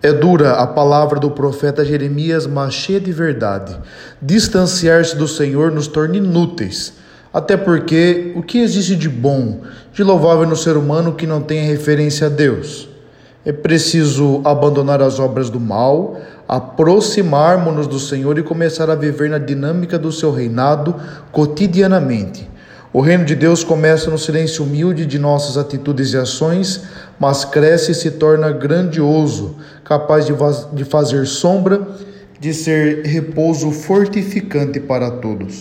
É dura a palavra do profeta Jeremias, mas cheia de verdade. Distanciar-se do Senhor nos torna inúteis. Até porque o que existe de bom, de louvável no ser humano que não tenha referência a Deus? É preciso abandonar as obras do mal, aproximarmos-nos do Senhor e começar a viver na dinâmica do seu reinado cotidianamente. O reino de Deus começa no silêncio humilde de nossas atitudes e ações, mas cresce e se torna grandioso, capaz de, de fazer sombra, de ser repouso fortificante para todos.